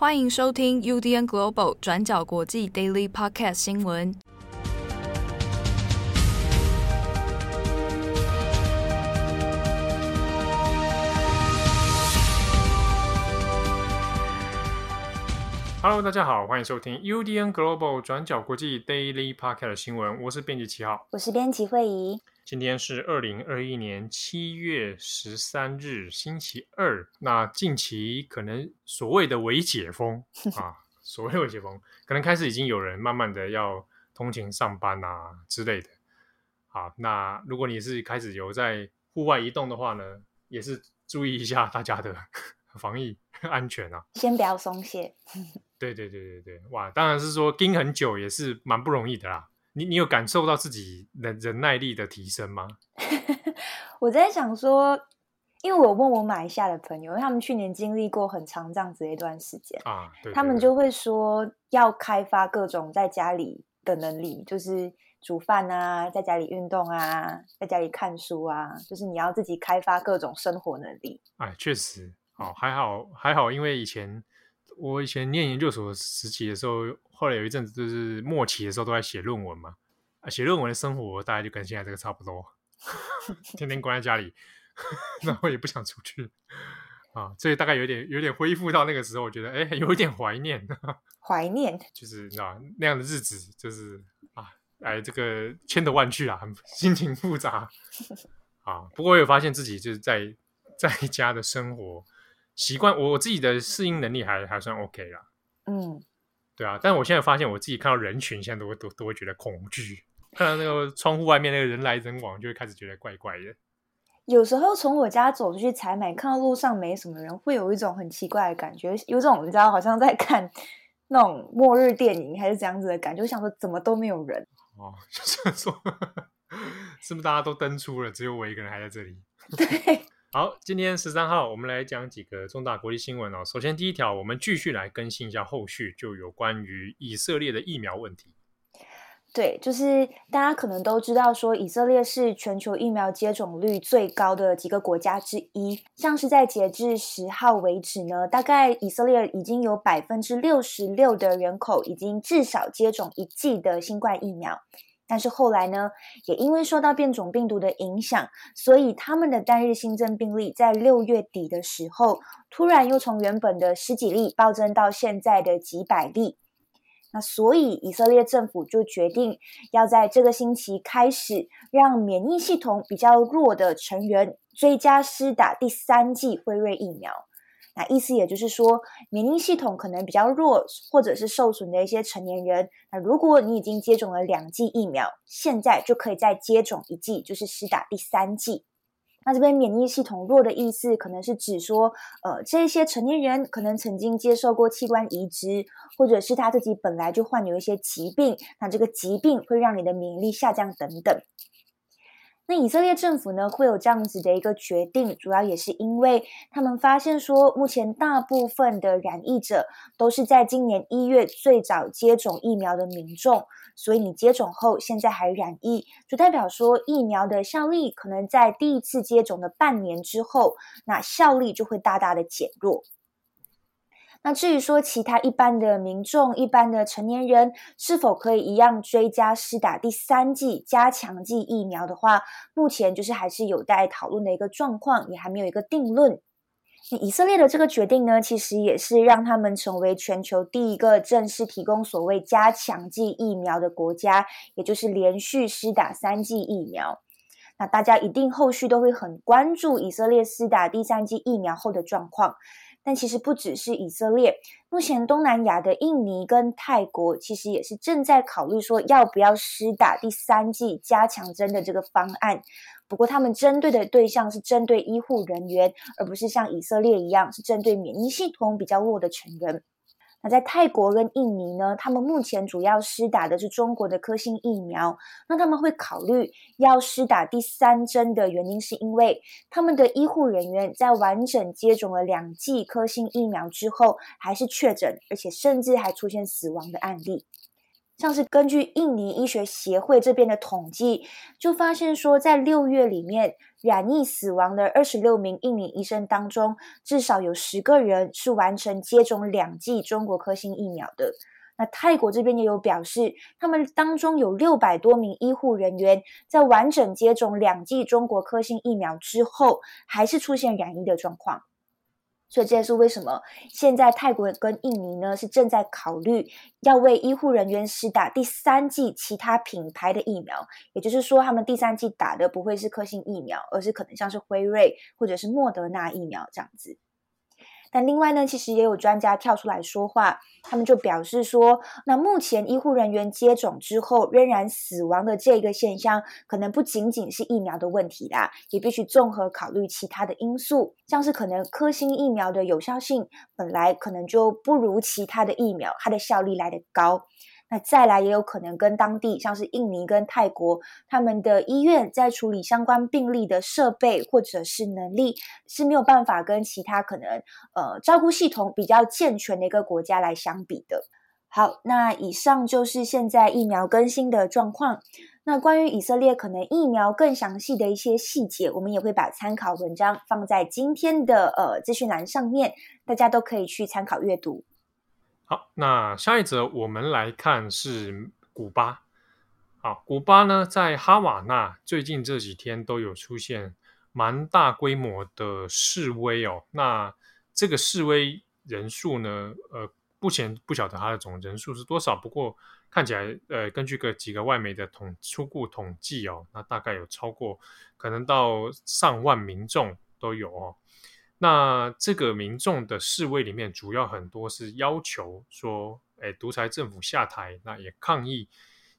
欢迎收听 UDN Global 转角国际 Daily Podcast 新闻。Hello，大家好，欢迎收听 UDN Global 转角国际 Daily Podcast 新闻。我是编辑七号，我是编辑惠仪。今天是二零二一年七月十三日，星期二。那近期可能所谓的微解封 啊，所谓的微解封，可能开始已经有人慢慢的要通勤上班啊之类的。好，那如果你是开始有在户外移动的话呢，也是注意一下大家的 防疫安全啊，先不要松懈。对对对对对，哇，当然是说盯很久也是蛮不容易的啦。你你有感受到自己忍忍耐力的提升吗？我在想说，因为我问我马来西亚的朋友，他们去年经历过很长这样子的一段时间啊，对对对，他们就会说要开发各种在家里的能力，就是煮饭啊，在家里运动啊，在家里看书啊，就是你要自己开发各种生活能力。哎，确实，哦，还好还好，因为以前我以前念研究所时期的时候。后来有一阵子，就是末期的时候，都在写论文嘛。啊，写论文的生活大概就跟现在这个差不多，天天关在家里，然后也不想出去啊。所以大概有点有点恢复到那个时候，我觉得哎，有一点怀念。怀念，就是你知道那样的日子，就是啊，哎，这个千头万绪啊，心情复杂啊。不过我有发现自己就是在在家的生活习惯，我我自己的适应能力还还算 OK 啦。嗯。对啊，但我现在发现我自己看到人群，现在都会都都会觉得恐惧。看到那个窗户外面那个人来人往，就会开始觉得怪怪的。有时候从我家走出去采买，看到路上没什么人，会有一种很奇怪的感觉，有种你知道，好像在看那种末日电影还是这样子的感觉。我想说，怎么都没有人？哦，就是说，是不是大家都登出了，只有我一个人还在这里？对。好，今天十三号，我们来讲几个重大国际新闻哦。首先，第一条，我们继续来更新一下后续，就有关于以色列的疫苗问题。对，就是大家可能都知道，说以色列是全球疫苗接种率最高的几个国家之一。像是在截至十号为止呢，大概以色列已经有百分之六十六的人口已经至少接种一剂的新冠疫苗。但是后来呢，也因为受到变种病毒的影响，所以他们的单日新增病例在六月底的时候，突然又从原本的十几例暴增到现在的几百例。那所以以色列政府就决定要在这个星期开始，让免疫系统比较弱的成员追加施打第三剂辉瑞疫苗。那意思也就是说，免疫系统可能比较弱，或者是受损的一些成年人，那如果你已经接种了两剂疫苗，现在就可以再接种一剂，就是施打第三剂。那这边免疫系统弱的意思，可能是指说，呃，这些成年人可能曾经接受过器官移植，或者是他自己本来就患有一些疾病，那这个疾病会让你的免疫力下降等等。那以色列政府呢，会有这样子的一个决定，主要也是因为他们发现说，目前大部分的染疫者都是在今年一月最早接种疫苗的民众，所以你接种后现在还染疫，就代表说疫苗的效力可能在第一次接种的半年之后，那效力就会大大的减弱。那至于说其他一般的民众、一般的成年人是否可以一样追加施打第三剂加强剂疫苗的话，目前就是还是有待讨论的一个状况，也还没有一个定论。以色列的这个决定呢，其实也是让他们成为全球第一个正式提供所谓加强剂疫苗的国家，也就是连续施打三剂疫苗。那大家一定后续都会很关注以色列施打第三剂疫苗后的状况。但其实不只是以色列，目前东南亚的印尼跟泰国其实也是正在考虑说要不要施打第三剂加强针的这个方案。不过他们针对的对象是针对医护人员，而不是像以色列一样是针对免疫系统比较弱的成人。那在泰国跟印尼呢，他们目前主要施打的是中国的科兴疫苗。那他们会考虑要施打第三针的原因，是因为他们的医护人员在完整接种了两剂科兴疫苗之后，还是确诊，而且甚至还出现死亡的案例。像是根据印尼医学协会这边的统计，就发现说，在六月里面染疫死亡的二十六名印尼医生当中，至少有十个人是完成接种两剂中国科兴疫苗的。那泰国这边也有表示，他们当中有六百多名医护人员在完整接种两剂中国科兴疫苗之后，还是出现染疫的状况。所以这也是为什么现在泰国跟印尼呢是正在考虑要为医护人员施打第三剂其他品牌的疫苗，也就是说，他们第三剂打的不会是科兴疫苗，而是可能像是辉瑞或者是莫德纳疫苗这样子。但另外呢，其实也有专家跳出来说话，他们就表示说，那目前医护人员接种之后仍然死亡的这个现象，可能不仅仅是疫苗的问题啦，也必须综合考虑其他的因素，像是可能科兴疫苗的有效性本来可能就不如其他的疫苗，它的效力来得高。那再来也有可能跟当地，像是印尼跟泰国，他们的医院在处理相关病例的设备或者是能力是没有办法跟其他可能呃照顾系统比较健全的一个国家来相比的。好，那以上就是现在疫苗更新的状况。那关于以色列可能疫苗更详细的一些细节，我们也会把参考文章放在今天的呃资讯栏上面，大家都可以去参考阅读。好，那下一则我们来看是古巴。好，古巴呢，在哈瓦那最近这几天都有出现蛮大规模的示威哦。那这个示威人数呢，呃，目前不晓得它的总人数是多少，不过看起来，呃，根据个几个外媒的统初步统计哦，那大概有超过可能到上万民众都有哦。那这个民众的示威里面，主要很多是要求说，哎，独裁政府下台，那也抗议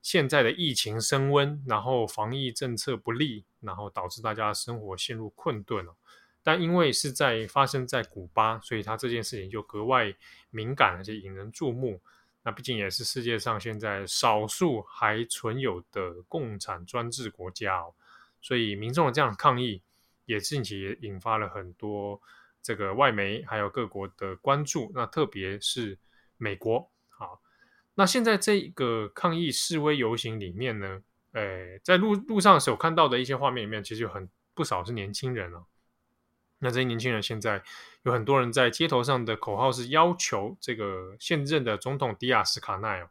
现在的疫情升温，然后防疫政策不利，然后导致大家生活陷入困顿了。但因为是在发生在古巴，所以他这件事情就格外敏感，而且引人注目。那毕竟也是世界上现在少数还存有的共产专制国家哦，所以民众的这样抗议。也近期也引发了很多这个外媒还有各国的关注，那特别是美国。好，那现在这个抗议示威游行里面呢，诶，在路路上所看到的一些画面里面，其实有很不少是年轻人哦。那这些年轻人现在有很多人在街头上的口号是要求这个现任的总统迪亚斯卡奈哦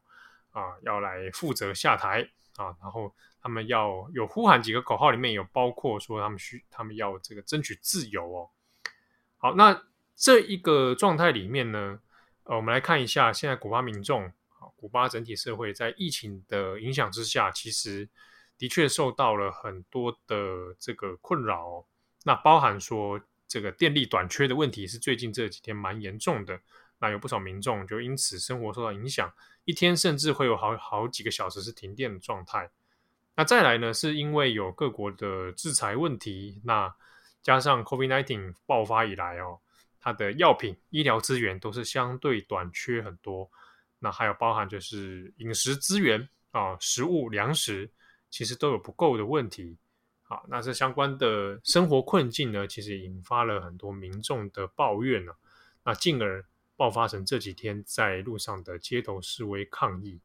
啊要来负责下台啊，然后。他们要有呼喊几个口号，里面有包括说他们需他们要这个争取自由哦。好，那这一个状态里面呢，呃，我们来看一下现在古巴民众，古巴整体社会在疫情的影响之下，其实的确受到了很多的这个困扰哦。那包含说这个电力短缺的问题是最近这几天蛮严重的，那有不少民众就因此生活受到影响，一天甚至会有好好几个小时是停电的状态。那再来呢，是因为有各国的制裁问题，那加上 COVID-19 爆发以来哦，它的药品、医疗资源都是相对短缺很多。那还有包含就是饮食资源啊，食物、粮食其实都有不够的问题。好，那这相关的生活困境呢，其实引发了很多民众的抱怨呢。那进而爆发成这几天在路上的街头示威抗议。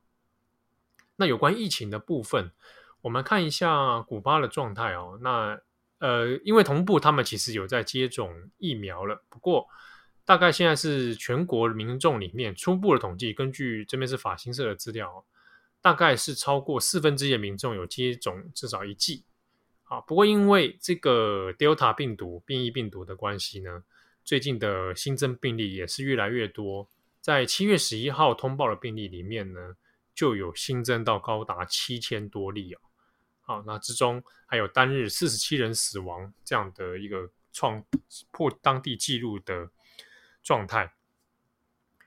那有关疫情的部分。我们看一下古巴的状态哦。那呃，因为同步他们其实有在接种疫苗了，不过大概现在是全国民众里面初步的统计，根据这边是法新社的资料，大概是超过四分之一的民众有接种至少一剂。啊，不过因为这个 Delta 病毒变异病毒的关系呢，最近的新增病例也是越来越多。在七月十一号通报的病例里面呢，就有新增到高达七千多例哦。好，那之中还有单日四十七人死亡这样的一个创破当地纪录的状态。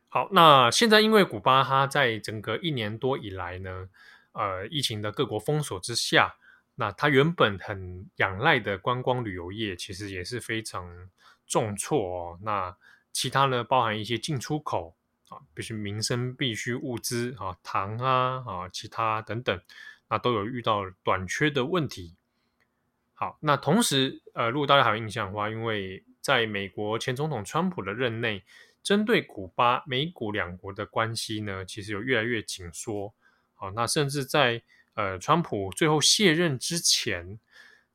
好，那现在因为古巴它在整个一年多以来呢，呃，疫情的各国封锁之下，那它原本很仰赖的观光旅游业其实也是非常重挫哦。那其他呢，包含一些进出口啊，比如说民生必需物资啊，糖啊啊，其他等等。那都有遇到短缺的问题。好，那同时，呃，如果大家还有印象的话，因为在美国前总统川普的任内，针对古巴、美古两国的关系呢，其实有越来越紧缩。好，那甚至在呃，川普最后卸任之前，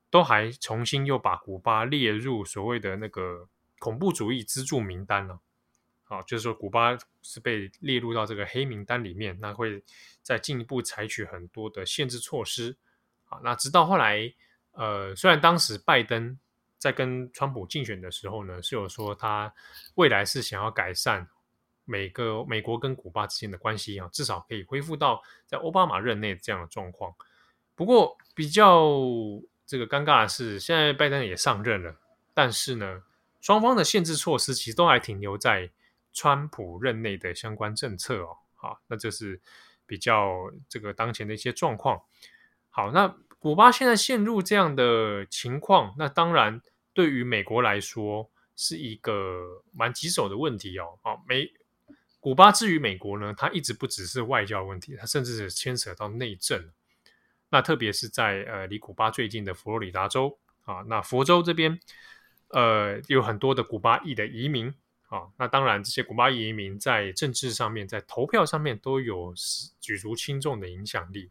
都还重新又把古巴列入所谓的那个恐怖主义资助名单了。好，就是说古巴是被列入到这个黑名单里面，那会再进一步采取很多的限制措施。啊，那直到后来，呃，虽然当时拜登在跟川普竞选的时候呢，是有说他未来是想要改善。每个美国跟古巴之间的关系啊，至少可以恢复到在奥巴马任内这样的状况。不过比较这个尴尬的是，现在拜登也上任了，但是呢，双方的限制措施其实都还停留在川普任内的相关政策哦。好，那这是比较这个当前的一些状况。好，那古巴现在陷入这样的情况，那当然对于美国来说是一个蛮棘手的问题哦。好，美。古巴至于美国呢，它一直不只是外交问题，它甚至是牵扯到内政。那特别是在呃离古巴最近的佛罗里达州啊，那佛州这边呃有很多的古巴裔的移民啊。那当然，这些古巴裔移民在政治上面，在投票上面都有举足轻重的影响力。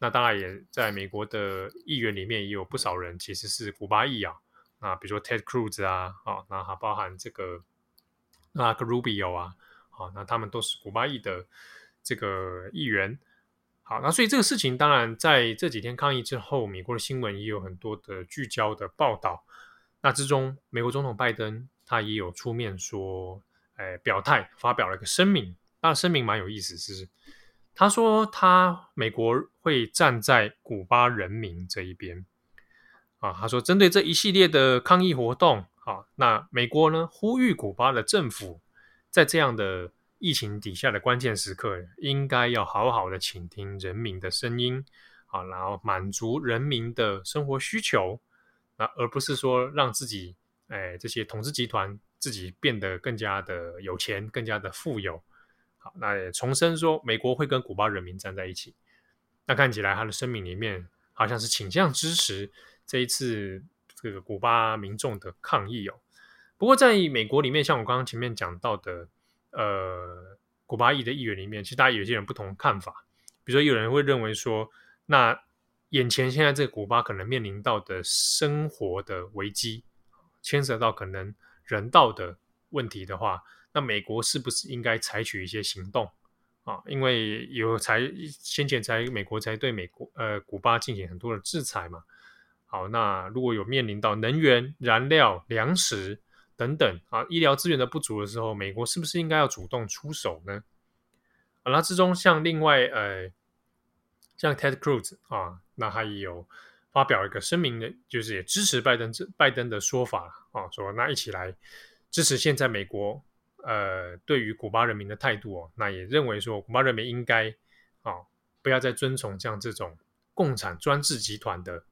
那当然也在美国的议员里面也有不少人其实是古巴裔啊。那比如说 Ted Cruz 啊，啊，那还包含这个 Marco Rubio 啊。好，那他们都是古巴裔的这个议员。好，那所以这个事情当然在这几天抗议之后，美国的新闻也有很多的聚焦的报道。那之中，美国总统拜登他也有出面说，哎，表态发表了一个声明。那声明蛮有意思，是他说他美国会站在古巴人民这一边。啊，他说针对这一系列的抗议活动，啊，那美国呢呼吁古巴的政府。在这样的疫情底下的关键时刻，应该要好好的倾听人民的声音，啊，然后满足人民的生活需求，那，而不是说让自己，哎，这些统治集团自己变得更加的有钱，更加的富有。好，那也重申说，美国会跟古巴人民站在一起。那看起来他的声明里面好像是倾向支持这一次这个古巴民众的抗议哦。不过，在美国里面，像我刚刚前面讲到的，呃，古巴裔的议员里面，其实大家有些人不同看法。比如说，有人会认为说，那眼前现在这个古巴可能面临到的生活的危机，牵涉到可能人道的问题的话，那美国是不是应该采取一些行动啊？因为有才先前才美国才对美国呃古巴进行很多的制裁嘛。好，那如果有面临到能源、燃料、粮食，等等啊，医疗资源的不足的时候，美国是不是应该要主动出手呢？啊，那之中像另外呃，像 Ted Cruz 啊，那他也有发表一个声明的，就是也支持拜登这拜登的说法啊，说那一起来支持现在美国呃对于古巴人民的态度哦，那也认为说古巴人民应该啊不要再遵从像这种共产专制集团的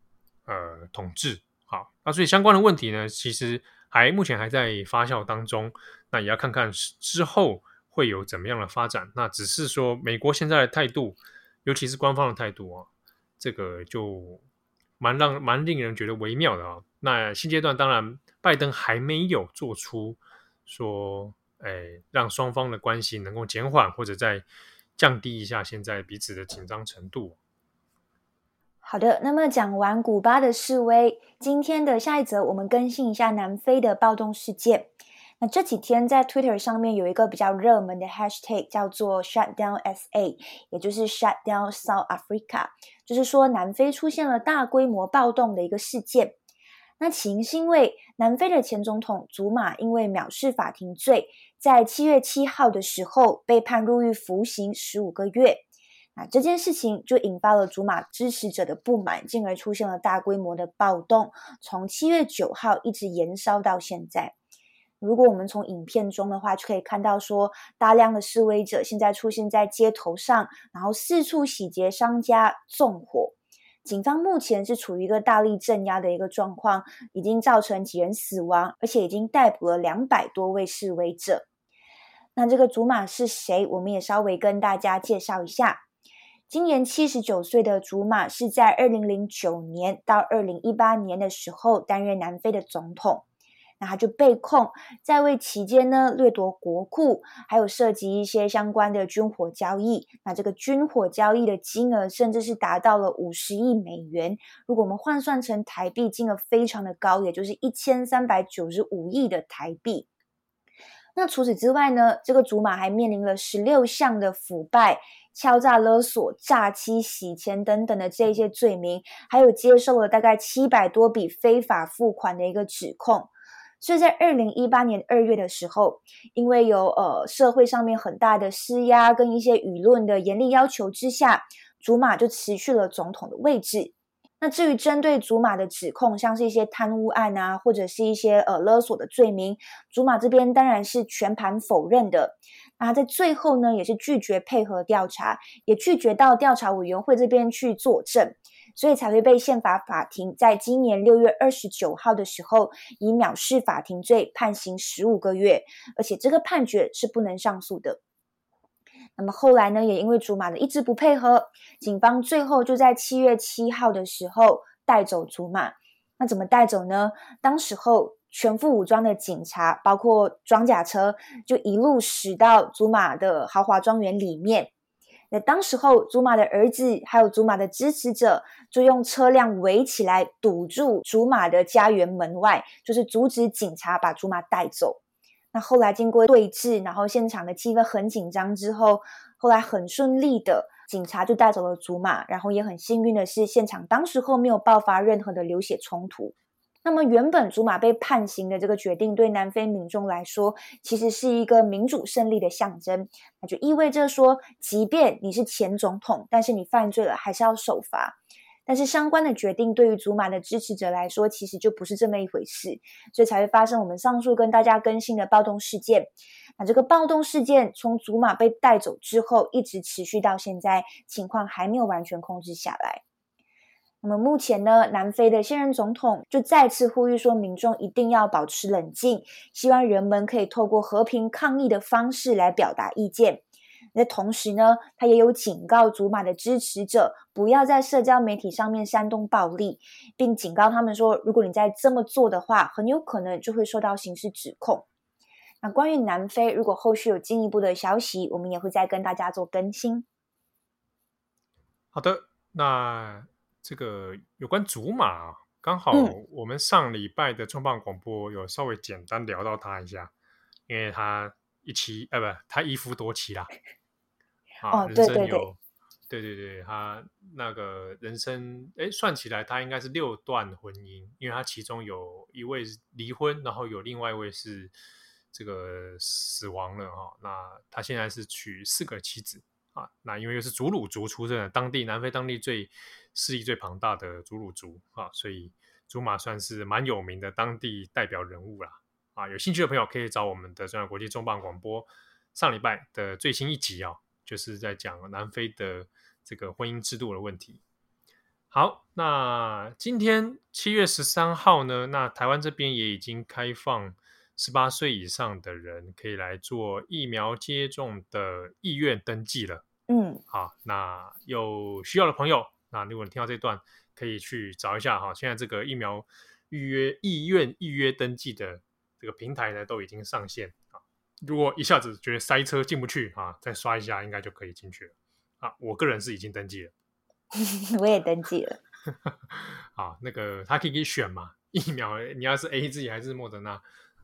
呃统治。好，那所以相关的问题呢，其实。还目前还在发酵当中，那也要看看之后会有怎么样的发展。那只是说美国现在的态度，尤其是官方的态度啊，这个就蛮让蛮令人觉得微妙的啊。那现阶段当然拜登还没有做出说，哎，让双方的关系能够减缓或者再降低一下现在彼此的紧张程度。好的，那么讲完古巴的示威，今天的下一则我们更新一下南非的暴动事件。那这几天在 Twitter 上面有一个比较热门的 Hashtag 叫做 Shutdown SA，也就是 Shutdown South Africa，就是说南非出现了大规模暴动的一个事件。那起因是因为南非的前总统祖马因为藐视法庭罪，在七月七号的时候被判入狱服刑十五个月。那这件事情就引发了祖马支持者的不满，进而出现了大规模的暴动，从七月九号一直延烧到现在。如果我们从影片中的话，就可以看到说，大量的示威者现在出现在街头上，然后四处洗劫商家、纵火。警方目前是处于一个大力镇压的一个状况，已经造成几人死亡，而且已经逮捕了两百多位示威者。那这个祖马是谁？我们也稍微跟大家介绍一下。今年七十九岁的祖马是在二零零九年到二零一八年的时候担任南非的总统。那他就被控在位期间呢掠夺国库，还有涉及一些相关的军火交易。那这个军火交易的金额甚至是达到了五十亿美元，如果我们换算成台币，金额非常的高，也就是一千三百九十五亿的台币。那除此之外呢，这个祖马还面临了十六项的腐败、敲诈勒索、诈欺、洗钱等等的这些罪名，还有接受了大概七百多笔非法付款的一个指控。所以在二零一八年二月的时候，因为有呃社会上面很大的施压跟一些舆论的严厉要求之下，祖马就辞去了总统的位置。那至于针对祖玛的指控，像是一些贪污案啊，或者是一些呃勒索的罪名，祖玛这边当然是全盘否认的。那在最后呢，也是拒绝配合调查，也拒绝到调查委员会这边去作证，所以才会被宪法法庭在今年六月二十九号的时候，以藐视法庭罪判刑十五个月，而且这个判决是不能上诉的。那么后来呢，也因为祖玛的一直不配合，警方最后就在七月七号的时候带走祖玛。那怎么带走呢？当时候全副武装的警察，包括装甲车，就一路驶到祖玛的豪华庄园里面。那当时候，祖玛的儿子还有祖玛的支持者，就用车辆围起来堵住祖玛的家园门外，就是阻止警察把祖玛带走。那后来经过对峙，然后现场的气氛很紧张之后，后来很顺利的，警察就带走了祖马，然后也很幸运的是，现场当时候没有爆发任何的流血冲突。那么原本祖马被判刑的这个决定，对南非民众来说，其实是一个民主胜利的象征。那就意味着说，即便你是前总统，但是你犯罪了，还是要受罚。但是相关的决定对于祖马的支持者来说，其实就不是这么一回事，所以才会发生我们上述跟大家更新的暴动事件。那这个暴动事件从祖马被带走之后，一直持续到现在，情况还没有完全控制下来。那么目前呢，南非的现任总统就再次呼吁说，民众一定要保持冷静，希望人们可以透过和平抗议的方式来表达意见。那同时呢，他也有警告祖马的支持者，不要在社交媒体上面煽动暴力，并警告他们说，如果你再这么做的话，很有可能就会受到刑事指控。那关于南非，如果后续有进一步的消息，我们也会再跟大家做更新。好的，那这个有关祖马，刚好我们上礼拜的重磅广播有稍微简单聊到他一下，因为他一妻，呃，不，他一夫多妻啦。啊，人生有，哦、对，对对对，他那个人生，哎，算起来他应该是六段婚姻，因为他其中有一位离婚，然后有另外一位是这个死亡了哈、哦。那他现在是娶四个妻子啊，那因为又是祖鲁族出身的，当地南非当地最势力最庞大的祖鲁族啊，所以祖马算是蛮有名的当地代表人物啦。啊，有兴趣的朋友可以找我们的中央国际重磅广播上礼拜的最新一集啊、哦。就是在讲南非的这个婚姻制度的问题。好，那今天七月十三号呢，那台湾这边也已经开放十八岁以上的人可以来做疫苗接种的意愿登记了。嗯，好，那有需要的朋友，那如果你听到这段，可以去找一下哈。现在这个疫苗预约意愿预约登记的这个平台呢，都已经上线。如果一下子觉得塞车进不去啊，再刷一下应该就可以进去了啊。我个人是已经登记了，我也登记了。啊，那个他可以选嘛，疫苗你要是 AZ 还是莫德纳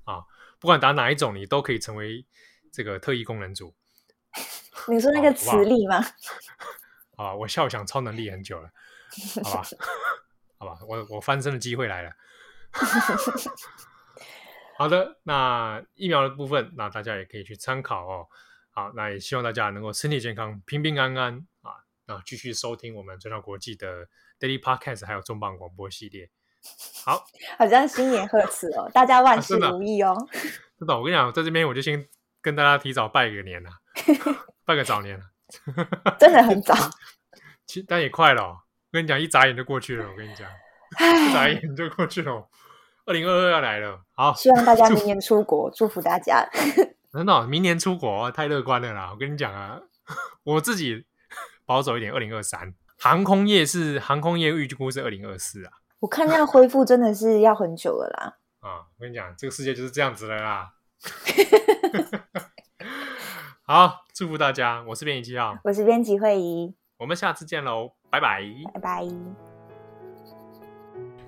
啊，不管打哪一种，你都可以成为这个特异功能组。你说那个磁力吗？啊，我笑想超能力很久了，好吧，好吧，我我翻身的机会来了。好的，那疫苗的部分，那大家也可以去参考哦。好，那也希望大家能够身体健康、平平安安啊。那继续收听我们转角国际的 Daily Podcast，还有重磅广播系列。好，好像新年贺词哦，大家万事如意哦。啊、真的，真的，我跟你讲，在这边我就先跟大家提早拜个年了，拜个早年了。真的很早，其但也快了、哦。我跟你讲，一眨眼就过去了。我跟你讲，一眨眼就过去了。二零二二要来了，好，希望大家明年出国，祝福大家。真的，明年出国太乐观了啦！我跟你讲啊，我自己保守一点，二零二三航空业是航空业预估是二零二四啊。我看这样恢复真的是要很久了啦。啊，我跟你讲，这个世界就是这样子的啦。好，祝福大家！我是编辑七号，我是编辑慧仪，我们下次见喽，拜拜，拜拜。